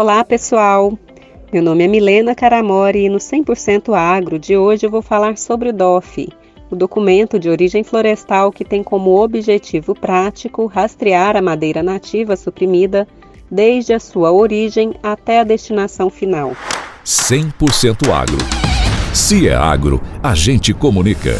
Olá, pessoal! Meu nome é Milena Caramori e no 100% Agro de hoje eu vou falar sobre o DOF, o documento de origem florestal que tem como objetivo prático rastrear a madeira nativa suprimida desde a sua origem até a destinação final. 100% Agro. Se é agro, a gente comunica.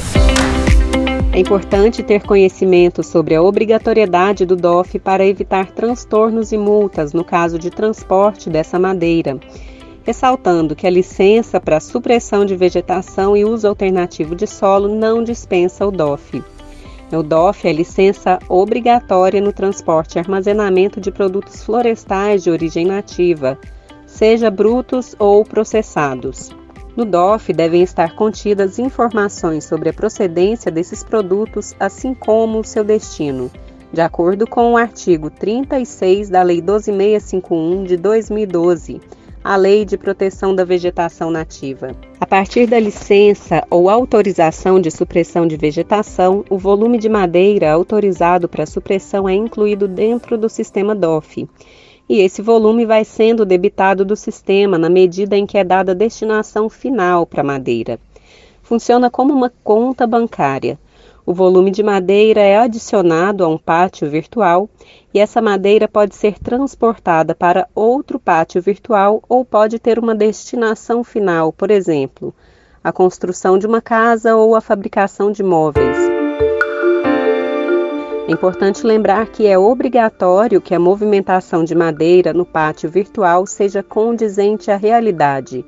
É importante ter conhecimento sobre a obrigatoriedade do DOF para evitar transtornos e multas no caso de transporte dessa madeira, ressaltando que a licença para supressão de vegetação e uso alternativo de solo não dispensa o DOF. O DOF é licença obrigatória no transporte e armazenamento de produtos florestais de origem nativa, seja brutos ou processados. No DOF devem estar contidas informações sobre a procedência desses produtos, assim como o seu destino, de acordo com o artigo 36 da Lei 12651 de 2012, a Lei de Proteção da Vegetação Nativa. A partir da licença ou autorização de supressão de vegetação, o volume de madeira autorizado para supressão é incluído dentro do sistema DOF e esse volume vai sendo debitado do sistema na medida em que é dada a destinação final para a madeira. Funciona como uma conta bancária. O volume de madeira é adicionado a um pátio virtual e essa madeira pode ser transportada para outro pátio virtual ou pode ter uma destinação final, por exemplo, a construção de uma casa ou a fabricação de móveis. É importante lembrar que é obrigatório que a movimentação de madeira no pátio virtual seja condizente à realidade,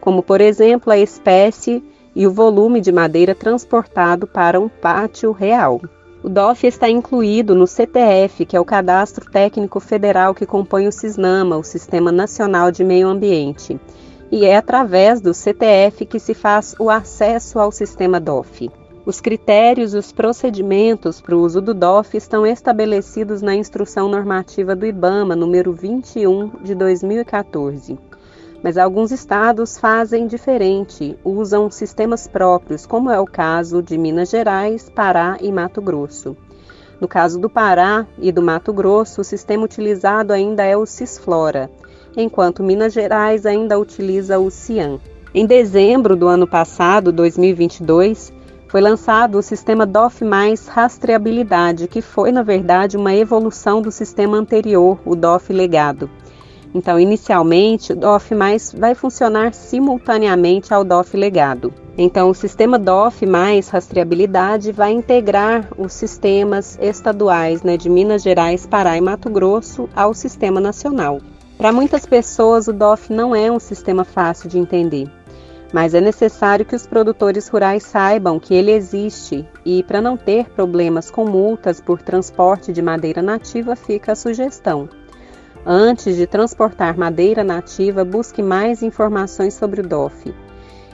como, por exemplo, a espécie e o volume de madeira transportado para um pátio real. O DOF está incluído no CTF, que é o Cadastro Técnico Federal que compõe o SISNAMA, o Sistema Nacional de Meio Ambiente, e é através do CTF que se faz o acesso ao sistema DOF. Os critérios e os procedimentos para o uso do DOF estão estabelecidos na Instrução Normativa do IBAMA, número 21 de 2014. Mas alguns estados fazem diferente, usam sistemas próprios, como é o caso de Minas Gerais, Pará e Mato Grosso. No caso do Pará e do Mato Grosso, o sistema utilizado ainda é o Cisflora, enquanto Minas Gerais ainda utiliza o CIAN. Em dezembro do ano passado, 2022, foi lançado o sistema DOF rastreabilidade, que foi, na verdade, uma evolução do sistema anterior, o DOF legado. Então, inicialmente, o DOF vai funcionar simultaneamente ao DOF legado. Então, o sistema DOF mais rastreabilidade vai integrar os sistemas estaduais né, de Minas Gerais, Pará e Mato Grosso ao sistema nacional. Para muitas pessoas, o DOF não é um sistema fácil de entender mas é necessário que os produtores rurais saibam que ele existe e, para não ter problemas com multas por transporte de madeira nativa, fica a sugestão. Antes de transportar madeira nativa, busque mais informações sobre o DOF.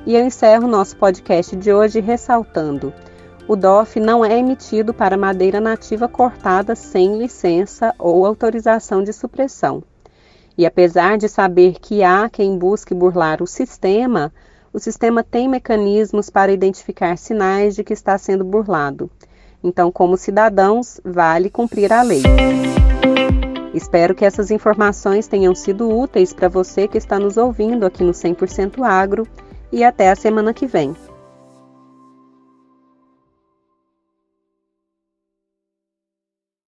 E eu encerro nosso podcast de hoje ressaltando: o DOF não é emitido para madeira nativa cortada sem licença ou autorização de supressão. E apesar de saber que há quem busque burlar o sistema, o sistema tem mecanismos para identificar sinais de que está sendo burlado. Então, como cidadãos, vale cumprir a lei. Espero que essas informações tenham sido úteis para você que está nos ouvindo aqui no 100% Agro e até a semana que vem.